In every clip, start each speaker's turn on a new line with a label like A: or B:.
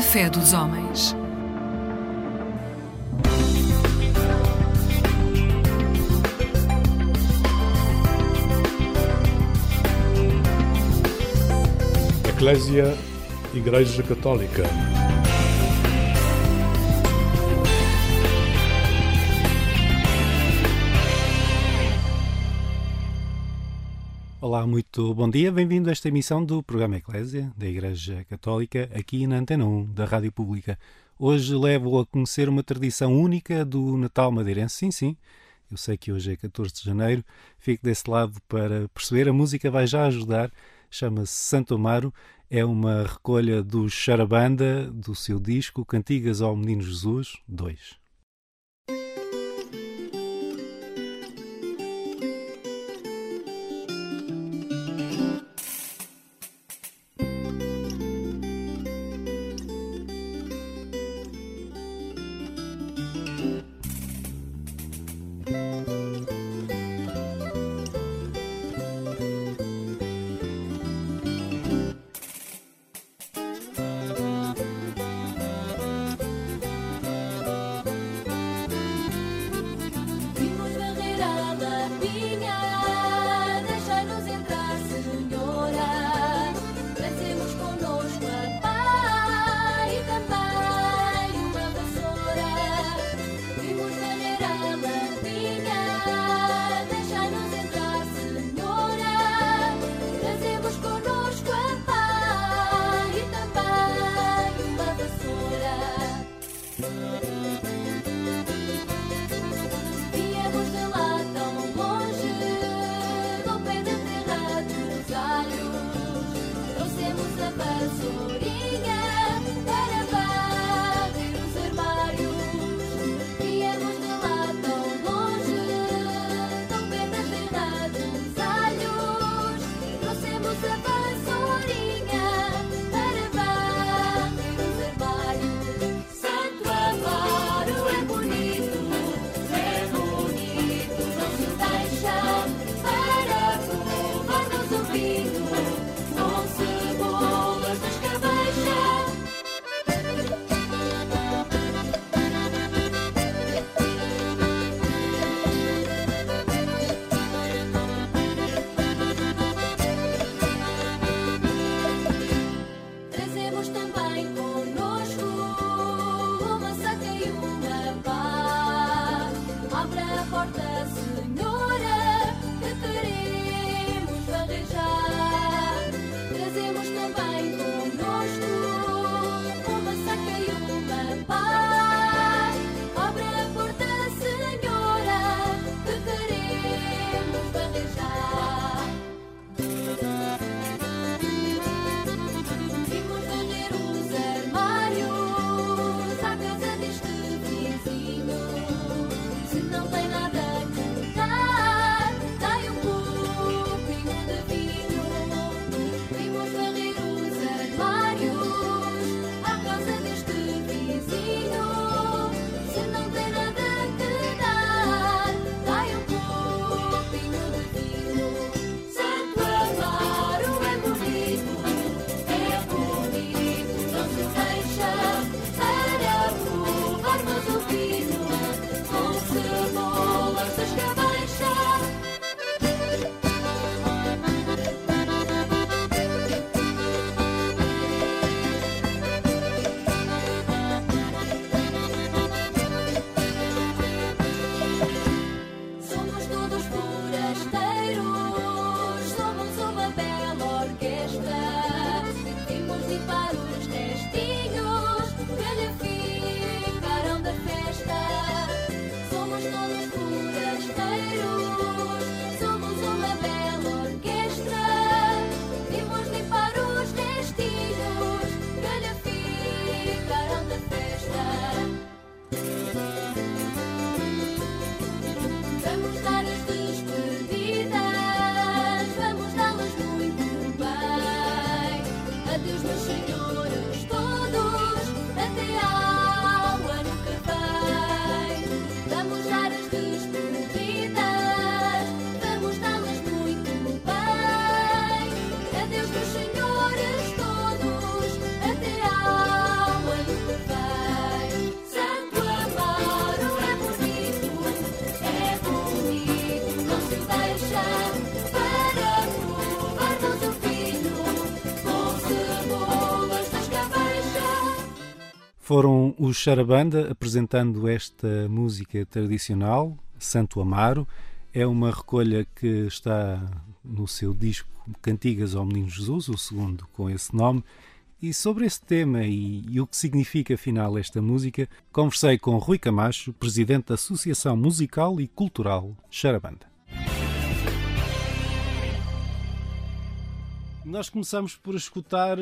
A: Fé dos homens.
B: Eclésia Igreja Católica.
C: Muito bom dia. Bem-vindo a esta emissão do programa Eclésia da Igreja Católica aqui na Antena 1 da Rádio Pública. Hoje levo a conhecer uma tradição única do Natal madeirense. Sim, sim, eu sei que hoje é 14 de janeiro. Fico desse lado para perceber. A música vai já ajudar. Chama-se Santo Amaro. É uma recolha do Charabanda, do seu disco Cantigas ao Menino Jesus 2. Foram os Charabanda apresentando esta música tradicional, Santo Amaro. É uma recolha que está no seu disco Cantigas ao Menino Jesus, o segundo com esse nome. E sobre esse tema e, e, o que significa afinal esta música, conversei com Rui Camacho, presidente da Associação Musical e Cultural Charabanda. Nós começamos por escutar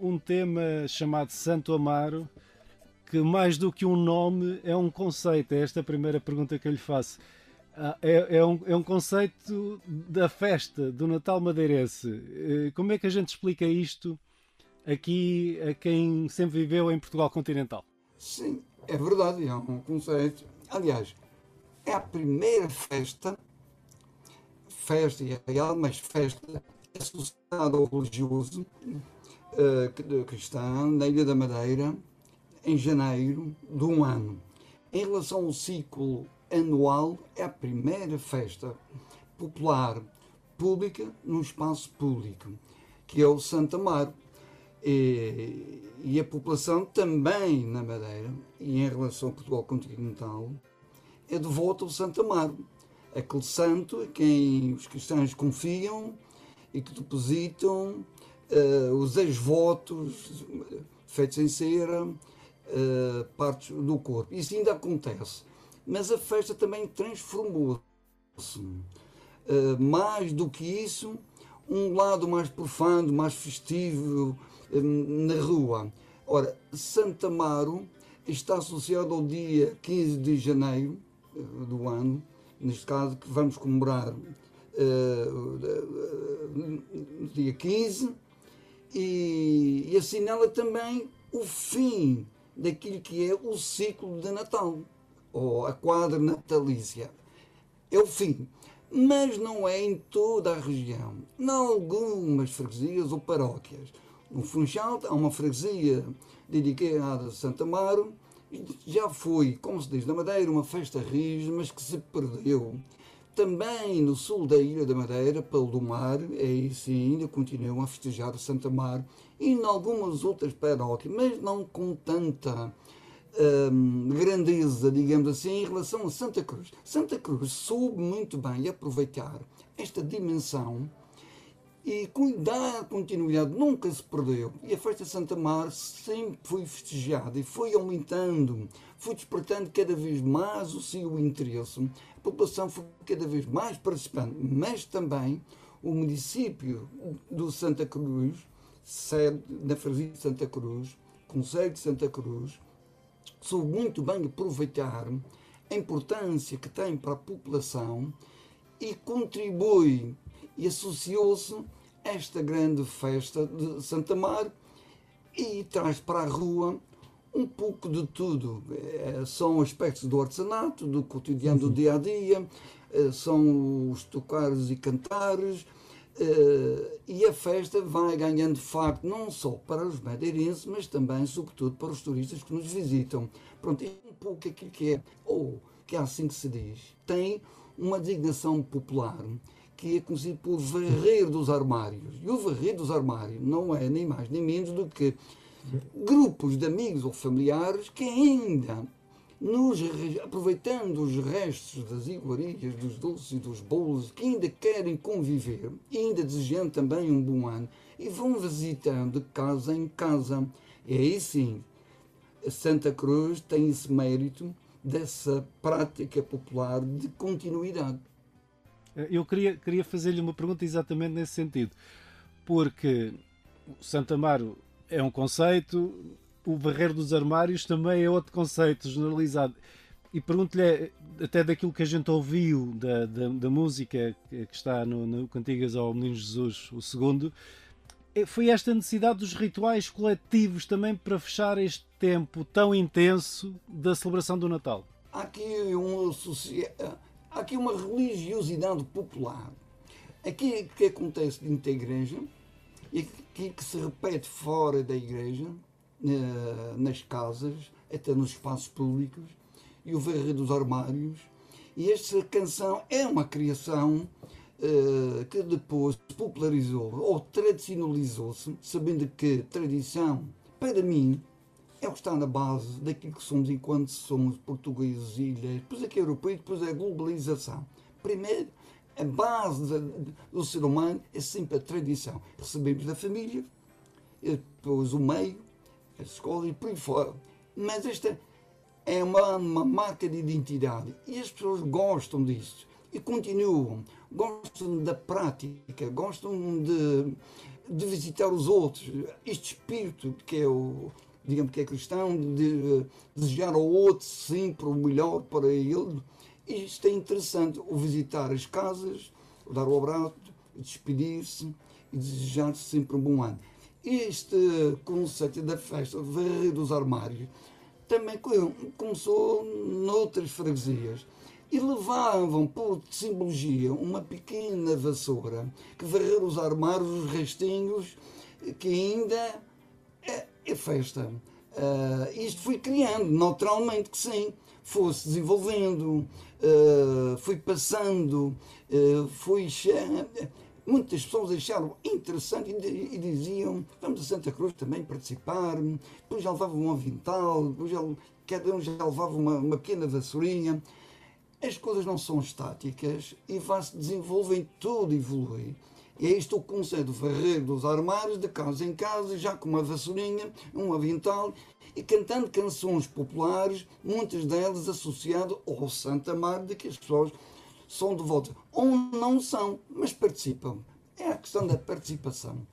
C: um tema chamado Santo Amaro, que mais do que um nome é um conceito. É esta a primeira pergunta que eu lhe faço. Ah, é, é, um, é um conceito da festa, do Natal madeirense. Eh, como é que a gente explica isto aqui a quem sempre viveu em Portugal continental?
A: Sim, é verdade, é um conceito. Aliás, é a primeira festa, festa e real, mas festa associada ao religioso uh, cristão na Ilha da Madeira em janeiro de um ano. Em relação ao ciclo anual, é a primeira festa popular pública no espaço público, que é o Santa Mar. E, e, a população também na Madeira, e em relação ao Portugal continental, é devota ao Santa Mar, aquele santo a quem os cristãos confiam e que depositam uh, os ex-votos feitos em cera, uh, partes do corpo. Isso ainda acontece. Mas a festa também transformou-se. Uh, mais do que isso, um lado mais profano, mais festivo na rua. Ora, Santa Amaro está associado ao dia 15 de janeiro do ano, neste caso que vamos comemorar uh, dia 15, e, e assinala também o fim daquilo que é o ciclo de Natal, ou a quadra natalícia. É o fim. Mas não é em toda a região. Em algumas freguesias ou paróquias. No Funchal há uma freguesia dedicada a Santa Amaro. Já foi, como se diz na Madeira, uma festa rija, mas que se perdeu. Também no sul da Ilha da Madeira, pelo do mar, aí sim ainda continuam a festejar Santa Mar e em algumas outras paróquias, mas não com tanta hum, grandeza, digamos assim, em relação a Santa Cruz. Santa Cruz soube muito bem aproveitar esta dimensão e cuidar a continuidade nunca se perdeu. E a festa de Santa Mar sempre foi festejada e foi aumentando, foi despertando cada vez mais o seu interesse população foi cada vez mais participante, mas também o município do Santa Cruz, sede na freguesia de Santa Cruz, Conselho de Santa Cruz, soube muito bem aproveitar a importância que tem para a população e contribui e associou-se a esta grande festa de Santa Mar e traz para a rua um pouco de tudo. É, são aspectos do artesanato, do cotidiano do dia a dia, é, são os tocares e cantares. É, e a festa vai ganhando facto não só para os madeirenses, mas também, sobretudo, para os turistas que nos visitam. Pronto, é um pouco aquilo que é, ou que é assim que se diz, tem uma designação popular que é conhecido por varrer dos armários. E o varrer dos armários não é nem mais nem menos do que grupos de amigos ou familiares que ainda, nos, aproveitando os restos das iguarias, dos doces e dos bolos, que ainda querem conviver, ainda desejando também um bom ano, e vão visitando casa em casa. E aí sim, Santa Cruz tem esse mérito dessa prática popular de continuidade.
C: Eu queria, queria fazer-lhe uma pergunta exatamente nesse sentido, porque Santa Amaro é um conceito, o varrer dos armários também é outro conceito generalizado. E pergunto-lhe, até daquilo que a gente ouviu da, da, da música que está no, no Cantigas ao Menino Jesus, o segundo, é, foi esta necessidade dos rituais coletivos também para fechar este tempo tão intenso da celebração do Natal?
A: Há aqui uma, há aqui uma religiosidade popular. Aqui que acontece dentro da igreja e aquilo que se repete fora da igreja, nas casas, até nos espaços públicos, e o varrer dos armários. E esta canção é uma criação uh, que depois popularizou ou tradicionalizou-se, sabendo que tradição, para mim, é o que está na base daquilo que somos enquanto somos portugueses, ilhas, depois aqui europeus, depois a globalização. Primeiro, a base do ser humano é sempre a tradição. Recebemos da família, depois o meio, a escola e por aí fora. Mas esta é uma, uma marca de identidade e as pessoas gostam disso e continuam, gostam da prática, gostam de, de visitar os outros. Este espírito que é o, digamos que é cristão, de desejar ao outro sempre o melhor para ele. Isto é interessante, o visitar as casas, o dar o abraço, despedir-se e desejar sempre um bom ano. Este conceito da festa, varrer dos armários, também começou noutras freguesias e levavam por simbologia uma pequena vassoura que varrer os armários, os restinhos, que ainda é, é festa. Uh, isto foi criando, naturalmente que sim, foi-se desenvolvendo, uh, foi passando, uh, foi muitas pessoas acharam interessante e, diziam vamos a Santa Cruz também participar, depois já levavam um avental, depois já, cada um já levava uma, uma pequena vassourinha. As coisas não são estáticas e vai-se desenvolvem, tudo evolui. E é isto o conceito varrer dos armários, de casa em casa, já com uma vassourinha, um avental, e cantando canções populares, muitas delas associadas ao Santa Mar, de que as pessoas são devotos. Ou não são, mas participam. É a questão da participação.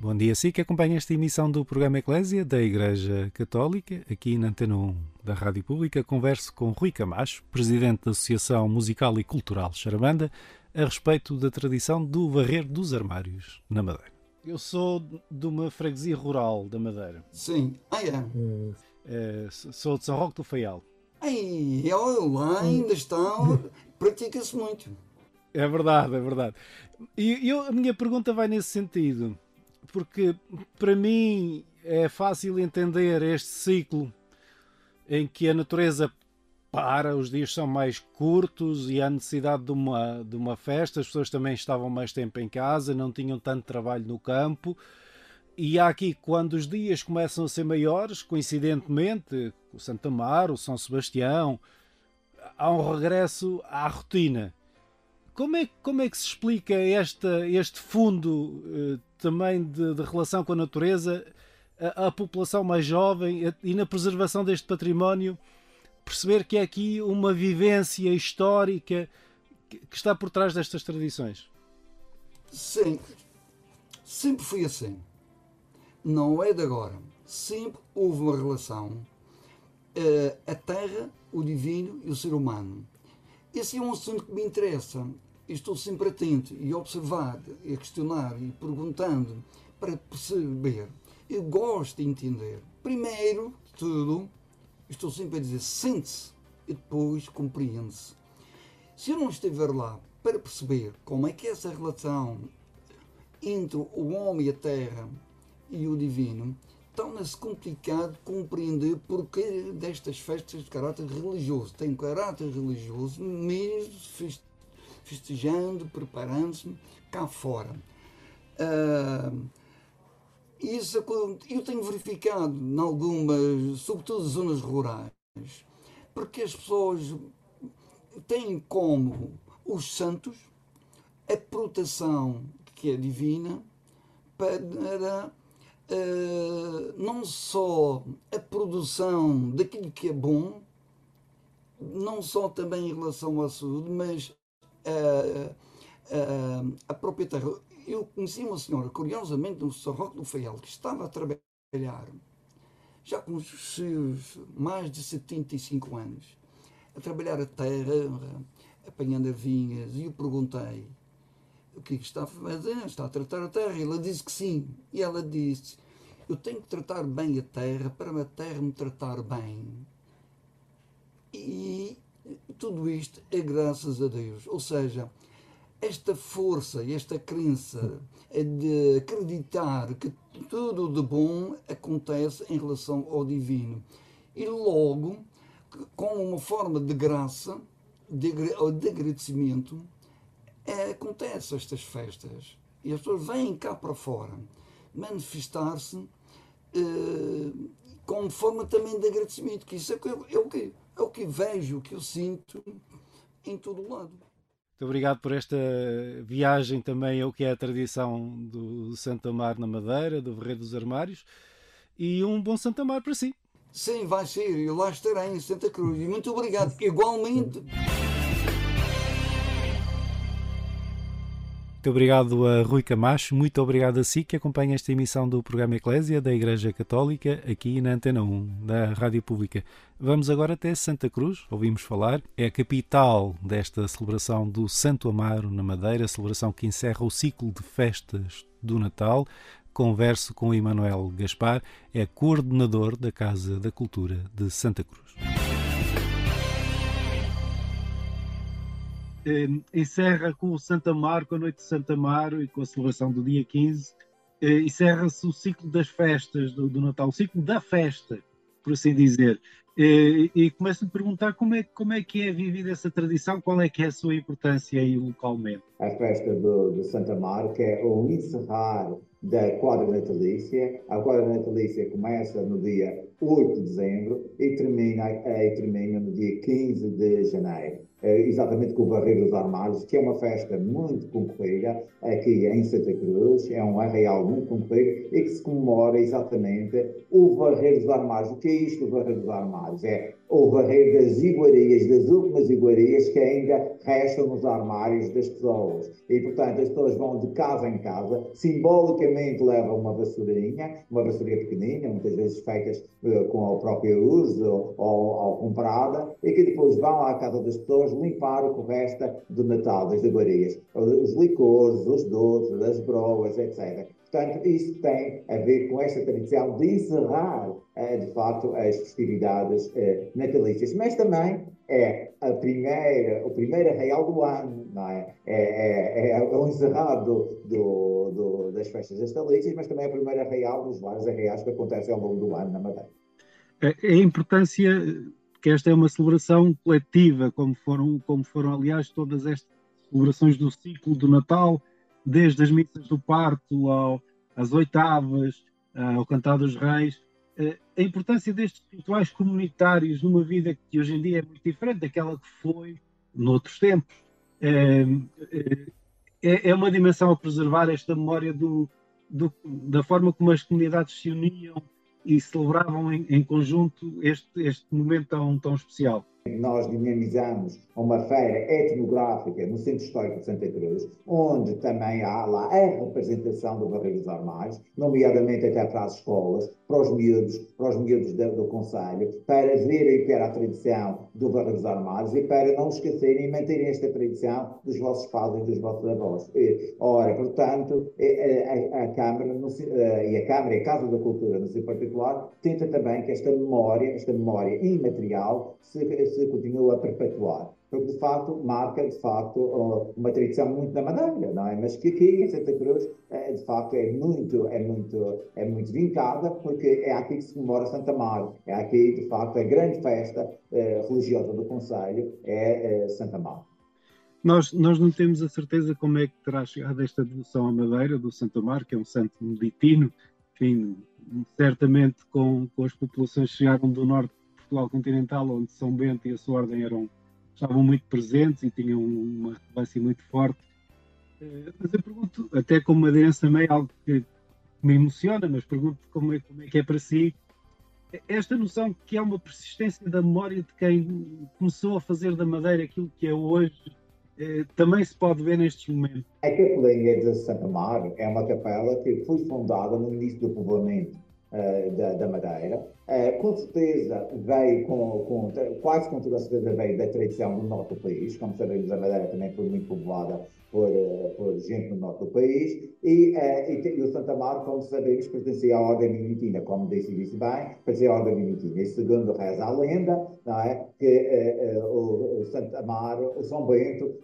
C: Bom dia, sim, que acompanha esta emissão do programa Eclésia da Igreja Católica, aqui na Antena 1 da Rádio Pública. Converso com Rui Camacho, presidente da Associação Musical e Cultural Charamanda, a respeito da tradição do varrer dos armários na Madeira. Eu sou de uma freguesia rural da Madeira.
A: Sim, ah, é.
C: É, sou de São Roque do.
A: Ai, olha lá, ainda está, pratica-se muito.
C: É verdade, é verdade. E eu, a minha pergunta vai nesse sentido, porque para mim é fácil entender este ciclo em que a natureza para, os dias são mais curtos e há necessidade de uma, de uma festa, as pessoas também estavam mais tempo em casa, não tinham tanto trabalho no campo e há aqui, quando os dias começam a ser maiores, coincidentemente, o Santa Mar, o São Sebastião, há um regresso à rotina. Como é, como é que se explica esta, este fundo eh, também de, de, relação com a natureza, a, a, população mais jovem e na preservação deste património, perceber que é aqui uma vivência histórica que, que está por trás destas tradições?
A: Sim, sempre foi assim não é de agora. Sempre houve uma relação uh, a terra, o divino e o ser humano. Esse é um assunto que me interessa. Estou sempre atento e a observar, e a questionar e perguntando para perceber. Eu gosto de entender. Primeiro de tudo, estou sempre a dizer sente-se e depois compreende-se. Se eu não estiver lá para perceber como é que é essa relação entre o homem e a terra e o divino, torna-se complicado compreender porquê destas festas de caráter religioso. Tem caráter religioso, mesmo festejando, preparando-se cá fora. Uh, isso eu tenho verificado em algumas, sobretudo zonas rurais, porque as pessoas têm como os santos a proteção que é divina para uh, não só a produção daquilo que é bom, não só também em relação à saúde, mas uh, uh, a própria terra. Eu conheci uma senhora, curiosamente, no São Roque do Feial, que estava a trabalhar, já com os seus mais de 75 anos, a trabalhar a terra, apanhando vinhas, e eu perguntei, o que está a fazer? Está a tratar a terra? Ela disse que sim. E ela disse: Eu tenho que tratar bem a terra para a terra me tratar bem. E tudo isto é graças a Deus. Ou seja, esta força e esta crença é de acreditar que tudo de bom acontece em relação ao divino. E logo, como uma forma de graça, de agradecimento, é, acontece estas festas e as pessoas vêm cá para fora. manifestar-se eh, como forma também de agradecimento, que isso é, é, o que, é o que vejo, o que eu sinto em todo o lado.
C: Muito obrigado por esta viagem também ao que é a tradição do Santo Amar na Madeira, do Verreiro dos Armários, e um bom Santo Amar para si.
A: Sim, vai ser, eu lá estarei em Santa Cruz. E muito obrigado, igualmente.
C: Muito obrigado a Rui Camacho, muito obrigado a si que acompanha esta emissão do programa Eclésia da Igreja Católica aqui na Antena 1 da Rádio Pública. Vamos agora até Santa Cruz, ouvimos falar, é a capital desta celebração do Santo Amaro na Madeira, celebração que encerra o ciclo de festas do Natal. Converso com Emanuel Gaspar, é coordenador da Casa da Cultura de Santa Cruz.
D: Encerra com o Santa Mar, com a noite de Santa Mar e com a celebração do dia 15, eh, encerra-se o ciclo das festas do, do, Natal, o ciclo da festa, por assim dizer. Eh, e começo a perguntar como é, como é que é vivida essa tradição, qual é que é a sua importância aí localmente?
E: A festa do, do Santa Mar, que é o encerrar da quadra natalícia. A quadra natalícia começa no dia 8 de dezembro e termina, e termina no dia 15 de janeiro. Eh, exatamente com o Barreiro dos Armários, que é uma festa muito concorrida aqui em Santa Cruz, é um arraial muito concorrido e que se comemora exatamente o Barreiro dos Armários. O que é isto, o Barreiro dos Armários? É o barreiro das iguarias, das últimas iguarias que ainda restam nos armários das pessoas. E, portanto, as pessoas vão de casa em casa, simbolicamente levam uma vassourinha, uma vassourinha pequenina, muitas vezes feitas uh, com o próprio uso ou, ou, ou, comprada, e que depois vão à casa das pessoas limpar o que resta do Natal, das iguarias. Os licores, os doces, as broas, etc. Portanto, isso tem a ver com esta tradição de encerrar, eh, de facto, as festividades eh, natalícias. Mas também é a primeira, o primeiro arraial do ano, não é? É, é, é o encerrado do, do, das festas natalícias, mas também é o primeiro arraial dos vários arraiais que acontecem ao longo do ano na Madeira.
D: A importância que esta é uma celebração coletiva, como foram, como foram aliás, todas estas celebrações do ciclo do Natal, desde as missas do parto ao, às oitavas, ao cantar dos reis, eh, a importância destes rituais comunitários numa vida que hoje em dia é muito diferente daquela que foi noutros tempos. É, é, é uma dimensão a preservar esta memória do, do, da forma como as comunidades se uniam e celebravam em, em conjunto este, este momento tão, tão especial.
E: Nós dinamizamos uma feira etnográfica no Centro Histórico de Santa Cruz, onde também há lá a representação do Barreiro dos Armários, nomeadamente até para as escolas, para os miúdos, para os miúdos do, do Conselho, para verem que era a tradição do Barreiro dos Armários e para não esquecerem e manterem esta tradição dos vossos pais e dos vossos avós. E, ora, portanto, a, a, a Câmara no, e a Câmara e a Casa da Cultura, no seu particular, tenta também que esta memória, esta memória imaterial, se, se continue a perpetuar porque de facto marca de facto uma tradição muito na Madeira, não é? Mas que aqui em Santa Cruz é, de facto é muito é muito é muito vincada porque é aqui que se comemora Santa Mar, é aqui de facto a grande festa eh, religiosa do Conselho é, é Santa Mar.
D: Nós, nós não temos a certeza como é que terá chegado esta devoção à Madeira do Santa Mar, que é um santo meditino, enfim, certamente com, com as populações que chegaram do norte Portugal continental, onde São Bento e a sua ordem eram estavam muito presentes e tinham uma relevância muito forte. Eh, mas eu pergunto, até como madeirense também, algo que me emociona, mas pergunto como é, como é que é para si esta noção que há uma persistência da memória de quem começou a fazer da Madeira aquilo que é hoje, eh, também se pode ver nestes momentos.
E: A Capelinha de Santa Mar é uma capela que foi fundada no início do povoamento da, da, Madeira. Uh, com certeza veio, com, com, quase com toda a certeza veio da tradição do norte do país. Como sabemos, a Madeira também foi muito povoada por, uh, por gente no norte do país. E, e, e, o Santa Mar, como sabemos, pertencia à Ordem Mimitina, como disse, disse bem, pertencia à Ordem Mimitina. E segundo reza a lenda, não é, que o, o Santa Mar, o São Bento,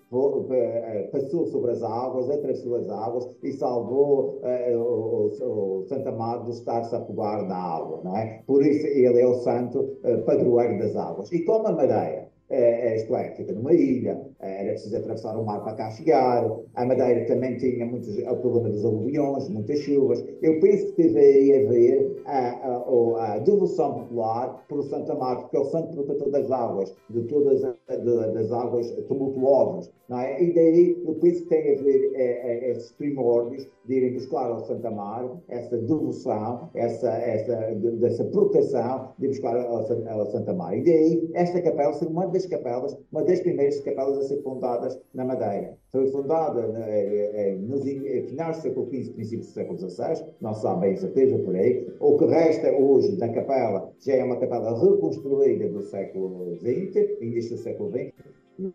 E: passou sobre as águas, atravessou as águas e salvou o, o, Santa Mar de estar-se a afogar na água, não é? Por isso ele é o santo padroeiro das águas. E como a Madeira é, isto é, fica numa ilha, era preciso atravessar o mar para cá chegar, a Madeira também tinha muitos, o problema dos aluviões, muitas chuvas. Eu penso que teve aí a ver a, a, a devoção popular pelo Santo Amaro, porque é o santo protetor das águas, de todas de, das águas tumultuosas. Não é? E daí eu penso que tem a ver é, é, esses primórdios de irem buscar ao Santo Amaro, essa devoção, essa, essa, de, dessa proteção de buscar ao, ao Santo Amaro. E daí esta capela ser uma das capelas, uma das primeiras capelas a ser fundadas na Madeira. Foi fundada né, é, é, nos finais do século XV, princípios do século XVI, não se sabe bem certeza por aí. O que resta hoje da capela já é uma capela reconstruída do século XX, início do século XX,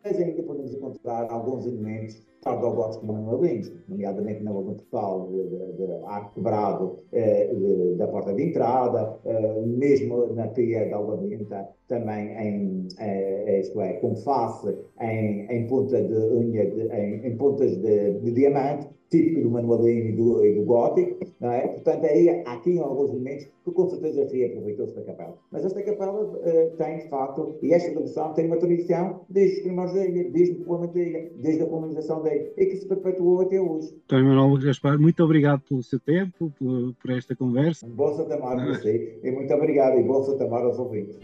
E: mas ainda podemos encontrar alguns elementos tardogóticos manuelinhos, nomeadamente na no portal de, de, de arco quebrado eh, de, da porta de entrada, eh, mesmo na pia da Alabinta, também em, eh, isto é, com face em, em ponta de unha, em, em pontas de, de diamante, típico do manualino e do, e do gótico, não é? Portanto, aí há aqui alguns elementos que com certeza reaproveitou-se da capela. Mas esta capela tem, de facto, e esta devoção tem uma tradição desde os ilha, desde o povoamento desde a colonização da e que se perpetuou até hoje.
D: Então, Manuel Gaspar, muito obrigado pelo seu tempo, por, por esta conversa.
E: Um bom Santa Mar para você, e muito obrigado, e bom Santa Mar aos ouvintes.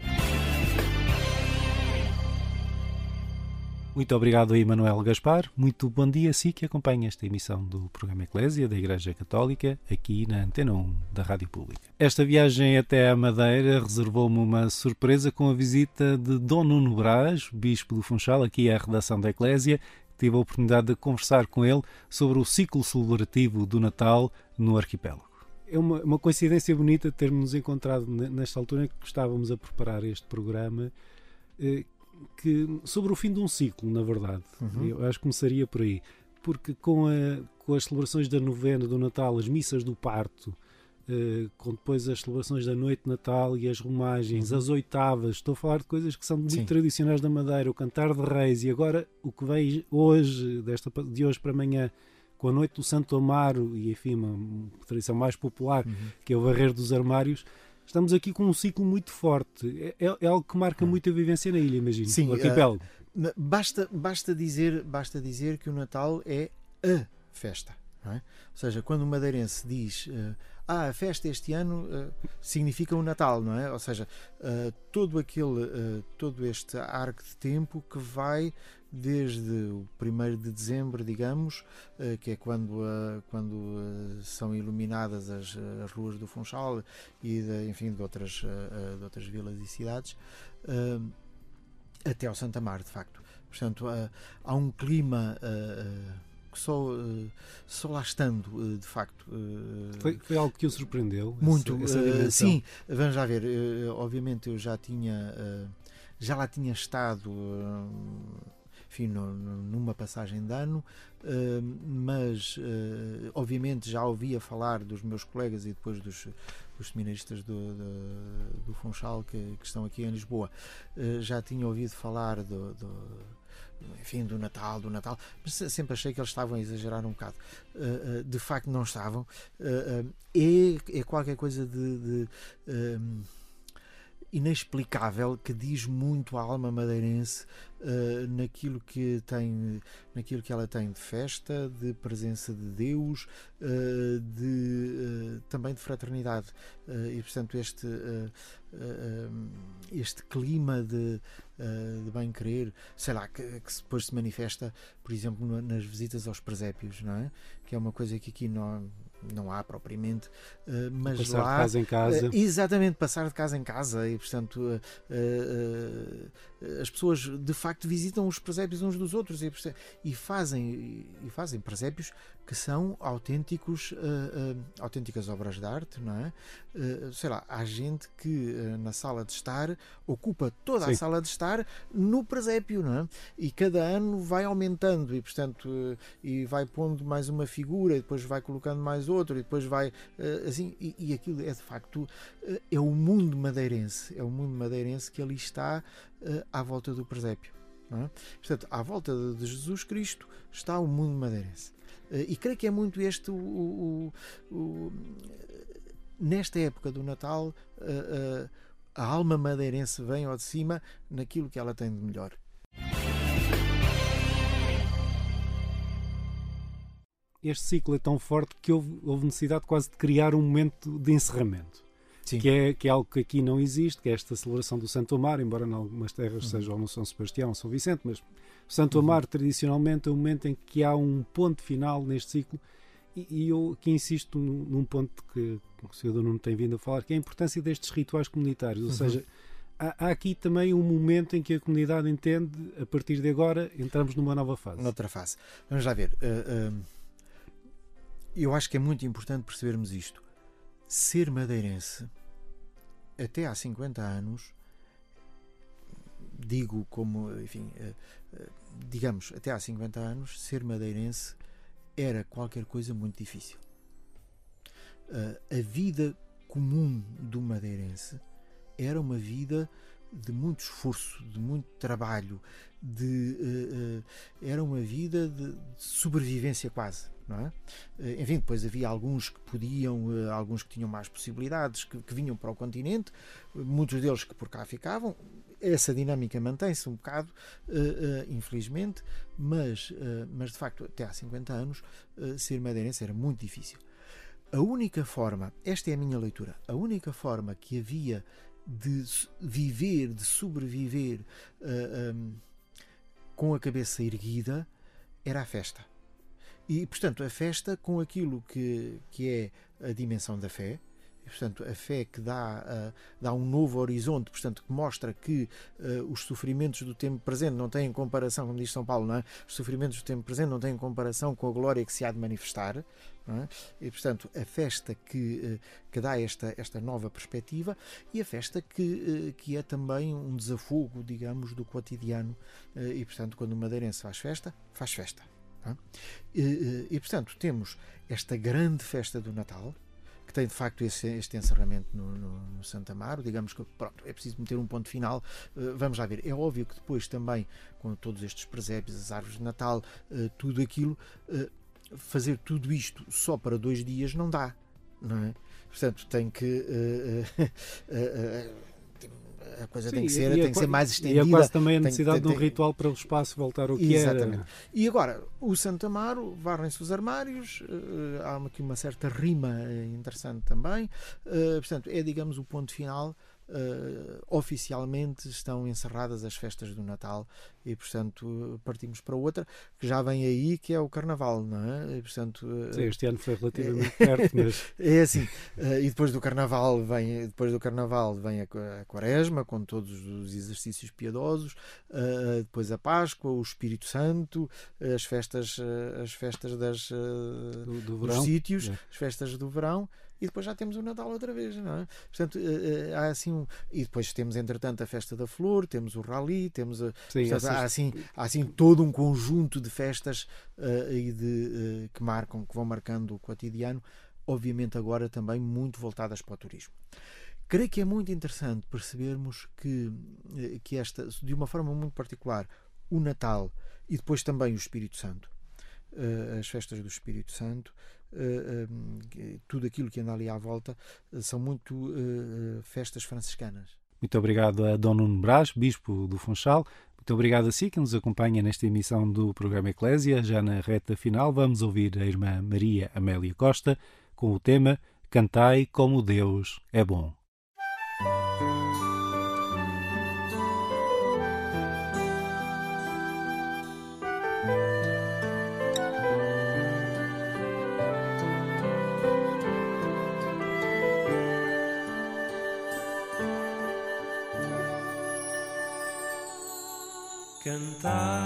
C: Muito obrigado a Emanuel Gaspar. Muito bom dia a si que acompanha esta emissão do programa Eclésia da Igreja Católica aqui na Antena 1 da Rádio Pública. Esta viagem até a Madeira reservou-me uma surpresa com a visita de Dom Nuno Braz, Bispo do Funchal, aqui à redação da Eclésia. Tive a oportunidade de conversar com ele sobre o ciclo celebrativo do Natal no arquipélago. É uma, uma coincidência bonita termos encontrado nesta altura em que estávamos a preparar este programa eh, que sobre o fim de um ciclo, na verdade. Uhum. Eu acho que começaria por aí. Porque com, a, com as celebrações da novena, do Natal, as missas do parto, uh, com depois as celebrações da noite de Natal e as romagens, uhum. as oitavas, estou a falar de coisas que são muito Sim. tradicionais da Madeira, o cantar de reis, e agora o que vem hoje, desta, de hoje para amanhã, com a noite do Santo Amaro, e enfim, uma, tradição mais popular, uhum. que é o varrer dos armários, estamos aqui com um ciclo muito forte. É, é, é algo que marca hum. muito a vivência na ilha, imagino. Sim.
F: Uh, basta, basta, dizer, basta dizer que o Natal é a festa. É? Ou seja, quando o madeirense diz uh, ah, a festa este ano uh, significa o Natal, não é? Ou seja, uh, todo aquele, todo este arco de tempo que vai desde o 1 de dezembro, digamos, que é quando, quando são iluminadas as, as ruas do Funchal e de, enfim, de outras, de outras vilas e cidades, até ao Santa Mar, de facto. Portanto, há um clima só, só lá estando, de facto.
C: Foi, foi algo que o surpreendeu?
F: Muito, essa, essa sim. Vamos já ver. Obviamente, eu já tinha. Já lá tinha estado enfim, numa passagem de ano, mas obviamente já ouvia falar dos meus colegas e depois dos, dos seminaristas do, do, do Funchal que, que, estão aqui em Lisboa. Já tinha ouvido falar do, do enfim, do Natal, do Natal, mas sempre achei que eles estavam a exagerar um bocado. Uh, uh, de facto, não estavam. Uh, é, é qualquer coisa de, de inexplicável que diz muito à alma madeirense uh, naquilo que tem naquilo que ela tem de festa de presença de Deus uh, de uh, também de fraternidade e portanto este este clima de, de bem querer sei lá que, que, depois se manifesta por exemplo nas visitas aos presépios não é que é uma coisa que aqui não não há propriamente, uh, mas
C: passar
F: lá.
C: de casa em casa.
F: Uh, exatamente, passar de casa em casa e, portanto, as pessoas de facto visitam os presépios uns dos outros e, e fazem, e fazem presépios que são autênticos, autênticas obras de arte, não é? sei lá, há gente que na sala de estar ocupa toda Sim. a sala de estar no presépio, não é? E cada ano vai aumentando e, portanto, e vai pondo mais uma figura e depois vai colocando mais outro e depois vai uh, assim e, e, aquilo é de facto uh, é o mundo madeirense é o mundo madeirense que ali está uh, à volta do presépio é? portanto à volta de Jesus Cristo está o mundo madeirense e creio que é muito este o, o, o nesta época do Natal a alma madeirense vem ao de cima naquilo que ela tem de melhor.
C: Este ciclo é tão forte que houve, houve necessidade quase de criar um momento de encerramento.
F: Sim.
C: Que é, que é algo que aqui não existe, que é esta celebração do Santo Amaro, embora em algumas terras
F: Uhum.
C: seja ou no São Sebastião ou São Vicente, mas Santo Amaro tradicionalmente é o momento em que há um ponto final neste ciclo e, eu aqui insisto num, ponto que o Sr. Nuno tem vindo a falar, que é a importância destes rituais comunitários, ou
F: Uhum.
C: seja, há, há aqui também um momento em que a comunidade entende, a partir de agora entramos numa nova fase.
F: Noutra face. Vamos lá ver. Uh, uh, eu acho que é muito importante percebermos isto. Ser madeirense, até há 50 anos, digo como, enfim, uh, uh, digamos, até há 50 anos, ser madeirense era qualquer coisa muito difícil. Uh, a vida comum do madeirense era uma vida de muito esforço, de muito trabalho, de, era uma vida de, sobrevivência quase. Não é? Enfim, depois havia alguns que podiam, alguns que tinham mais possibilidades, que, que, vinham para o continente, muitos deles que por cá ficavam. Essa dinâmica mantém-se um bocado, infelizmente, mas, mas de facto, até há 50 anos, ser madeirense era muito difícil. A única forma, esta é a minha leitura, a única forma que havia de viver, de sobreviver uh, um, com a cabeça erguida era a festa. E, portanto, a festa com aquilo que, que é a dimensão da fé, e, portanto, a fé que dá, uh, dá um novo horizonte, portanto, que mostra que uh, os sofrimentos do tempo presente não têm comparação, como diz São Paulo, não é? os sofrimentos do tempo presente não têm comparação com a glória que se há de manifestar. É? E, portanto, a festa que, que dá esta, esta nova perspectiva e a festa que, que é também um desafogo, digamos, do cotidiano. E, portanto, quando o madeirense faz festa, faz festa. É? E, e, portanto, temos esta grande festa do Natal, tem de facto este, este encerramento no, no, no Santa Amaro, digamos que pronto, é preciso meter um ponto final. Uh, vamos lá ver, é óbvio que depois também, com todos estes presépios, as árvores de Natal, uh, tudo aquilo, uh, fazer tudo isto só para dois dias não dá, não é? Portanto, tem que. a coisa Sim, tem que ser, tem que ser mais estendida.
C: E é quase também a necessidade tem, tem, de um ritual para o espaço voltar ao que
F: exatamente.
C: era.
F: E agora, o Santo Amaro, varrem-se os armários, há aqui uma certa rima interessante também. portanto, é, digamos, o ponto final Uh, oficialmente estão encerradas as festas do Natal e portanto partimos para outra que já vem aí que é o Carnaval não é? E, portanto, uh,
C: Sim, este ano foi relativamente perto mas...
F: é assim uh, e depois do Carnaval vem depois do Carnaval vem a, a Quaresma com todos os exercícios piedosos depois a Páscoa o Espírito Santo as festas as festas das
C: do, do
F: dos sítios é. as festas do verão e depois já temos o Natal outra vez, não é? Portanto, há assim um... E depois temos, entretanto, a Festa da Flor, temos o Rally, temos... A...
C: Sim,
F: Portanto, há, assim, há assim todo um conjunto de festas uh, e de, uh, que marcam, que vão marcando o cotidiano, obviamente agora também muito voltadas para o turismo. Creio que é muito interessante percebermos que, que esta, de uma forma muito particular, o Natal e depois também o Espírito Santo, uh, as festas do Espírito Santo, tudo aquilo que anda ali à volta uh, são muito festas franciscanas.
C: Muito obrigado a Dom Nuno Brás, Bispo do Funchal. Muito obrigado a si que nos acompanha nesta emissão do programa Eclésia. Já na reta final, vamos ouvir a irmã Maria Amélia Costa com o tema Cantai como Deus é bom.
G: Cantai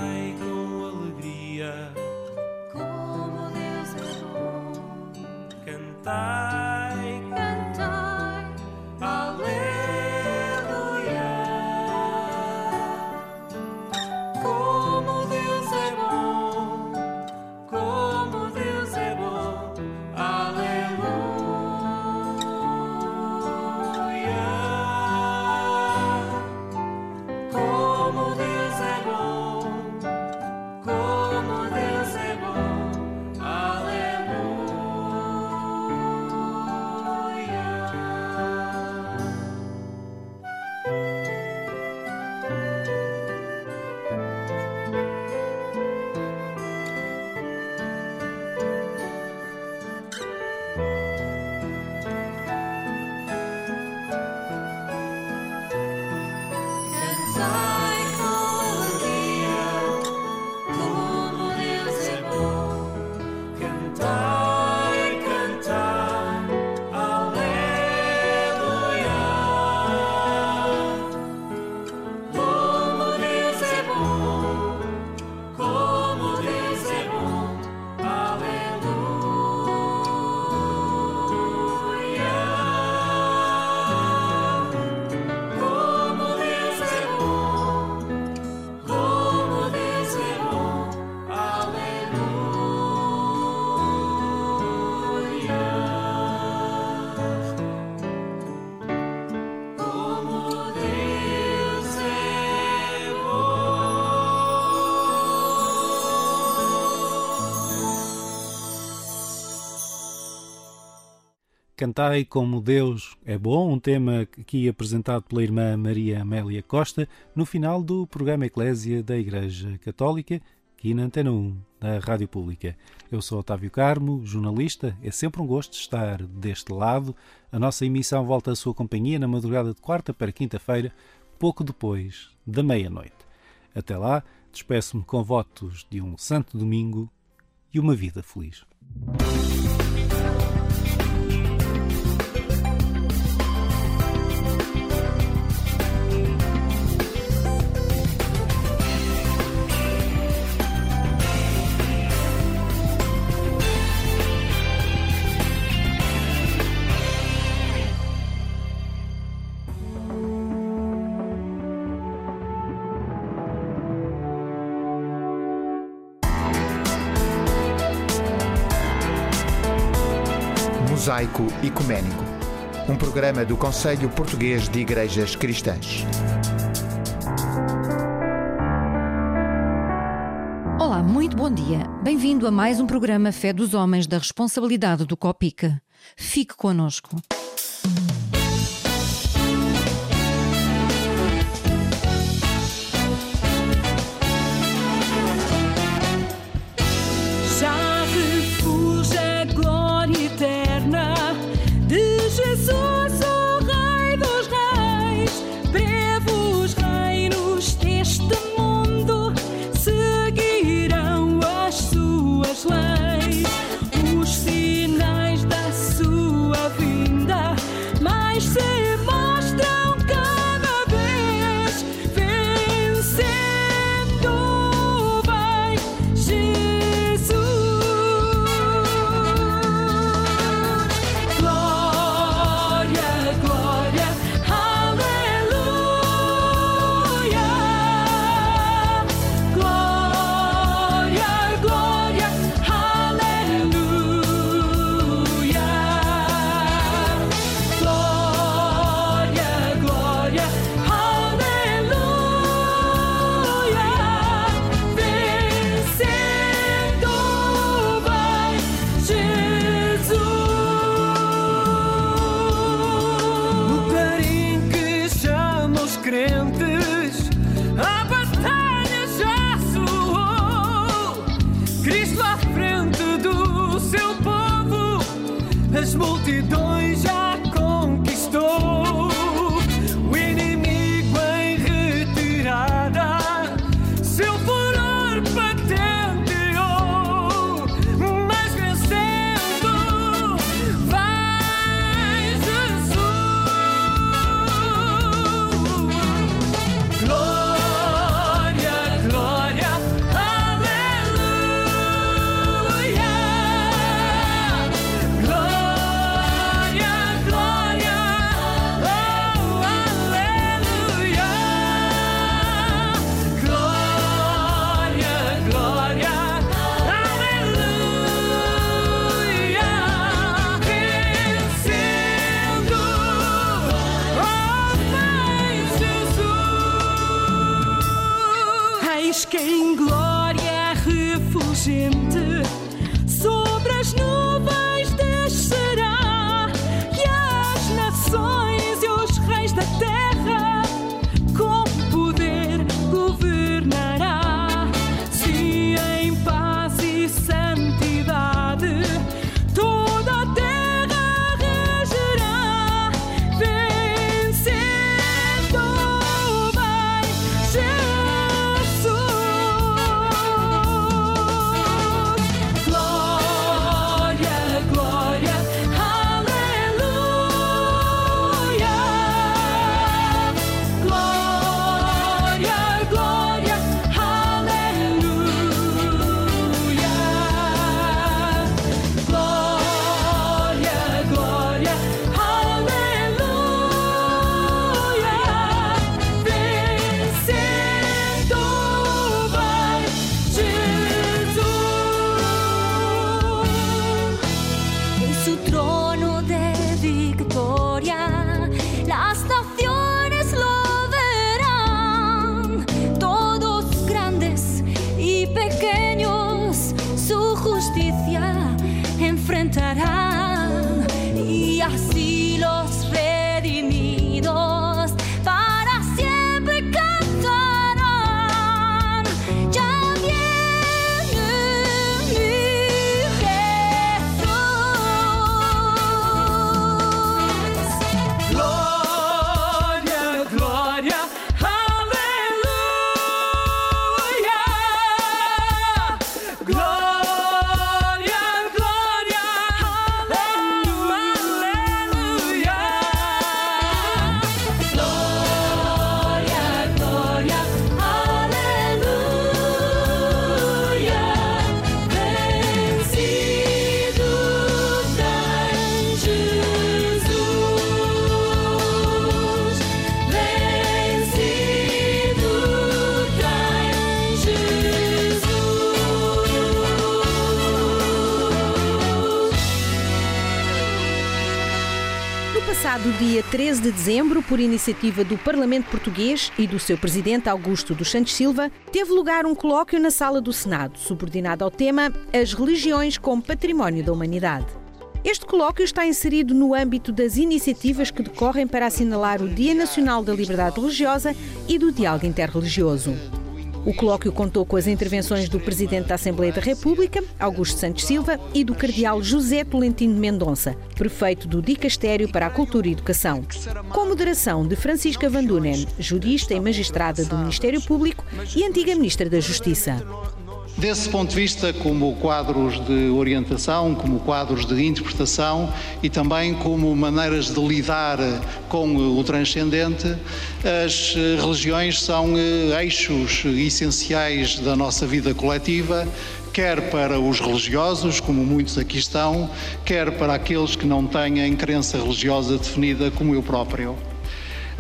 G: Cantai como Deus é bom,
C: um tema aqui apresentado pela irmã Maria Amélia Costa no final do programa Eclésia da Igreja Católica, aqui na Antena 1 da Rádio Pública. Eu sou Otávio Carmo, jornalista. É sempre um gosto estar deste lado. A nossa emissão volta à sua companhia na madrugada de quarta para quinta-feira, pouco depois da meia-noite. Até lá, despeço-me com votos de um santo domingo e uma vida feliz.
H: Mosaico Ecuménico, um programa do Conselho Português de Igrejas Cristãs.
I: Olá, muito bom dia. Bem-vindo a mais um programa Fé dos Homens da responsabilidade do Copica. Fique conosco.
J: Dia 13 de dezembro, por iniciativa do Parlamento Português e do seu presidente Augusto dos Santos Silva, teve lugar um colóquio na sala do Senado, subordinado ao tema As religiões como património da humanidade. Este colóquio está inserido no âmbito das iniciativas que decorrem para assinalar o Dia Nacional da Liberdade Religiosa e do Diálogo Interreligioso. O colóquio contou com as intervenções do Presidente da Assembleia da República, Augusto Santos Silva, e do Cardeal José Tolentino Mendonça, prefeito do Dicastério para a Cultura e Educação. Com moderação de Francisca Van Dunen, jurista e magistrada do Ministério Público e antiga Ministra da Justiça.
K: Desse ponto de vista, como quadros de orientação, como quadros de interpretação e também como maneiras de lidar com o transcendente, as religiões são eh, eixos essenciais da nossa vida coletiva, quer para os religiosos, como muitos aqui estão, quer para aqueles que não têm crença religiosa definida como eu próprio.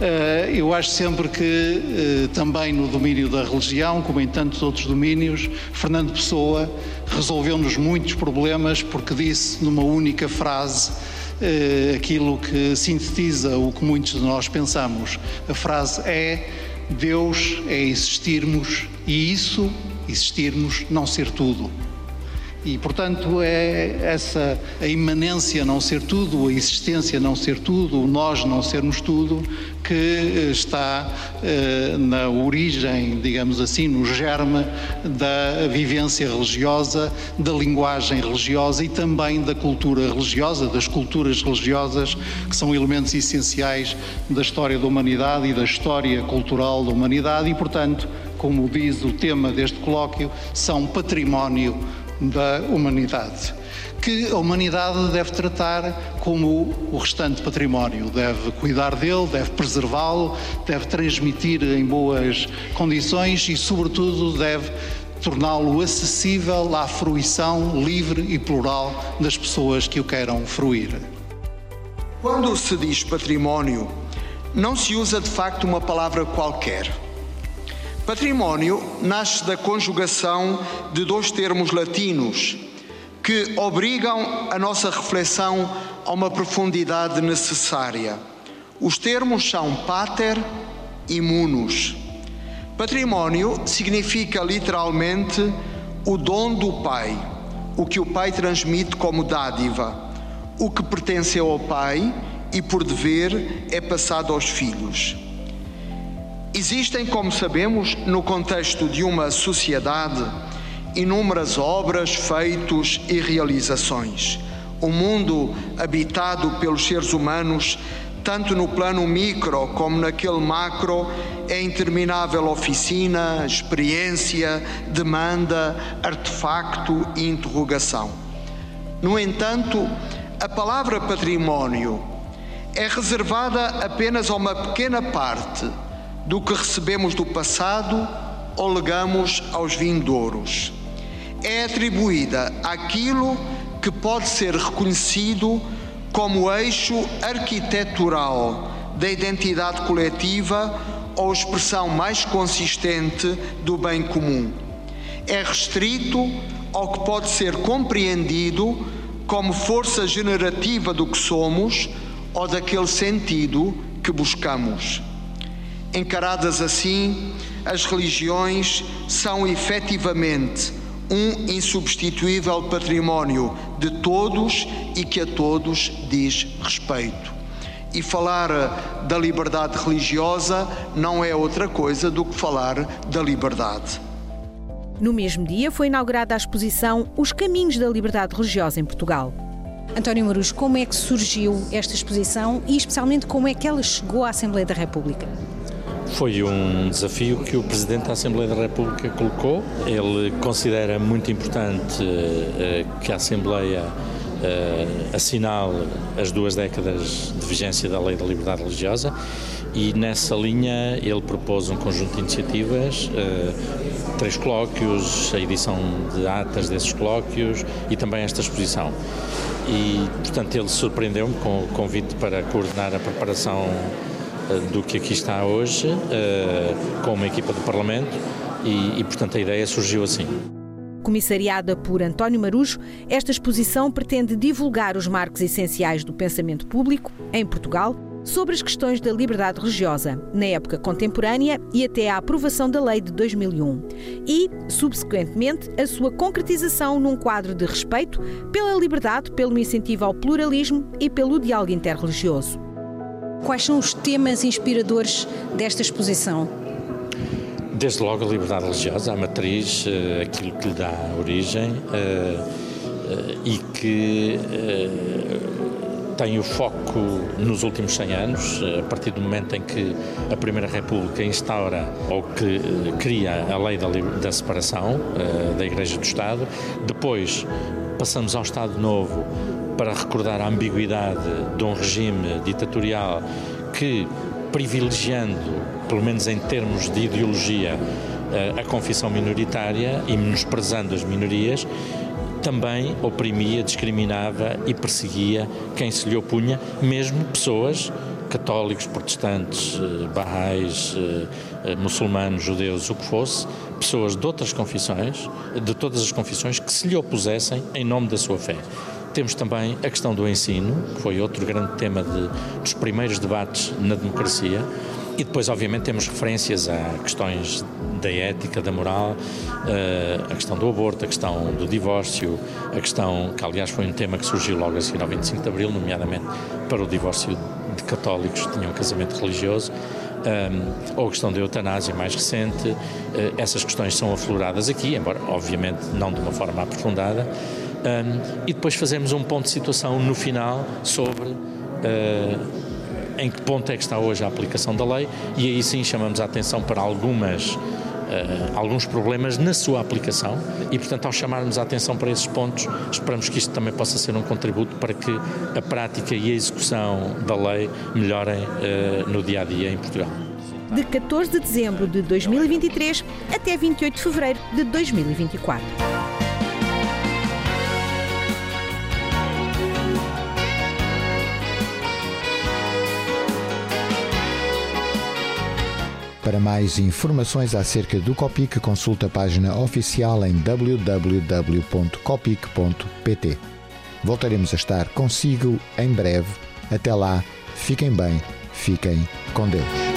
K: Eh, Eu acho sempre que, eh, também no domínio da religião, como em tantos outros domínios, Fernando Pessoa resolveu-nos muitos problemas porque disse numa única frase eh, aquilo que sintetiza o que muitos de nós pensamos. A frase é: Deus é existirmos e isso, existirmos, não ser tudo. E, portanto, é essa a imanência não ser tudo, a existência não ser tudo, o nós não sermos tudo, que eh, está eh, na origem, digamos assim, no germe da vivência religiosa, da linguagem religiosa e também da cultura religiosa, das culturas religiosas, que são elementos essenciais da história da humanidade e da história cultural da humanidade e, portanto, como diz o tema deste colóquio, são património da humanidade, que a humanidade deve tratar como o restante património, deve cuidar dele, deve preservá-lo, deve transmitir em boas condições e, sobretudo, deve torná-lo acessível à fruição livre e plural das pessoas que o queiram fruir.
L: Quando se diz património, não se usa de facto uma palavra qualquer. Património nasce da conjugação de dois termos latinos que obrigam a nossa reflexão a uma profundidade necessária. Os termos são pater e munus. Património significa literalmente o dom do pai, o que o pai transmite como dádiva, o que pertenceu ao pai e por dever é passado aos filhos. Existem, como sabemos, no contexto de uma sociedade, inúmeras obras, feitos e realizações. O mundo habitado pelos seres humanos, tanto no plano micro como naquele macro, é interminável oficina, experiência, demanda, artefacto e interrogação. No entanto, a palavra património é reservada apenas a uma pequena parte do que recebemos do passado ou legamos aos vindouros. É atribuída àquilo que pode ser reconhecido como eixo arquitetural da identidade coletiva ou expressão mais consistente do bem comum. É restrito ao que pode ser compreendido como força generativa do que somos ou daquele sentido que buscamos. Encaradas assim, as religiões são efetivamente um insubstituível património de todos e que a todos diz respeito. E falar da liberdade religiosa não é outra coisa do que falar da liberdade.
J: No mesmo dia foi inaugurada a exposição Os Caminhos da Liberdade Religiosa em Portugal.
M: António Marus, como é que surgiu esta exposição e especialmente como é que ela chegou à Assembleia da República?
N: Foi um desafio que o Presidente da Assembleia da República colocou. Ele considera muito importante uh, que a Assembleia uh, assinale as duas décadas de vigência da Lei da Liberdade Religiosa e nessa linha ele propôs um conjunto de iniciativas, uh, três colóquios, a edição de atas desses colóquios e também esta exposição. E, portanto, ele surpreendeu-me com o convite para coordenar a preparação do que aqui está hoje, com uma equipa do Parlamento, e, e portanto a ideia surgiu assim.
J: Comissariada por António Marujo, esta exposição pretende divulgar os marcos essenciais do pensamento público, em Portugal, sobre as questões da liberdade religiosa, na época contemporânea e até à aprovação da lei de 2001, e, subsequentemente, a sua concretização num quadro de respeito pela liberdade, pelo incentivo ao pluralismo e pelo diálogo interreligioso.
M: Quais são os temas inspiradores desta exposição?
N: Desde logo a liberdade religiosa, a matriz, eh, aquilo que lhe dá origem eh, eh, e que tem o foco nos últimos 100 anos, a partir do momento em que a Primeira República instaura ou que cria a lei da, da separação da Igreja do Estado. Depois passamos ao Estado Novo para recordar a ambiguidade de um regime ditatorial que, privilegiando, pelo menos em termos de ideologia, a confissão minoritária e menosprezando as minorias, também oprimia, discriminava e perseguia quem se lhe opunha, mesmo pessoas católicos, protestantes, barrais, muçulmanos, judeus, o que fosse, pessoas de outras confissões, de todas as confissões, que se lhe opusessem em nome da sua fé. Temos também a questão do ensino, que foi outro grande tema de, dos primeiros debates na democracia. E depois, obviamente, temos referências a questões da ética, da moral, a questão do aborto, a questão do divórcio, a questão, que aliás foi um tema que surgiu logo a seguir ao 25 de Abril, nomeadamente para o divórcio de católicos que tinham casamento religioso, um, ou a questão da eutanásia mais recente, uh, essas questões são afloradas aqui, embora obviamente não de uma forma aprofundada, um, e depois fazemos um ponto de situação no final sobre uh, em que ponto é que está hoje a aplicação da lei e aí sim chamamos a atenção para algumas Uh, alguns problemas na sua aplicação e, portanto, ao chamarmos a atenção para esses pontos, esperamos que isto também possa ser um contributo para que a prática e a execução da lei melhorem uh, no dia a dia em Portugal.
J: De 14 de dezembro de 2023 até 28 de fevereiro de 2024.
H: Para mais informações acerca do Copic, consulte a página oficial em www.copic.pt. Voltaremos a estar consigo em breve. Até lá, fiquem bem, fiquem com Deus.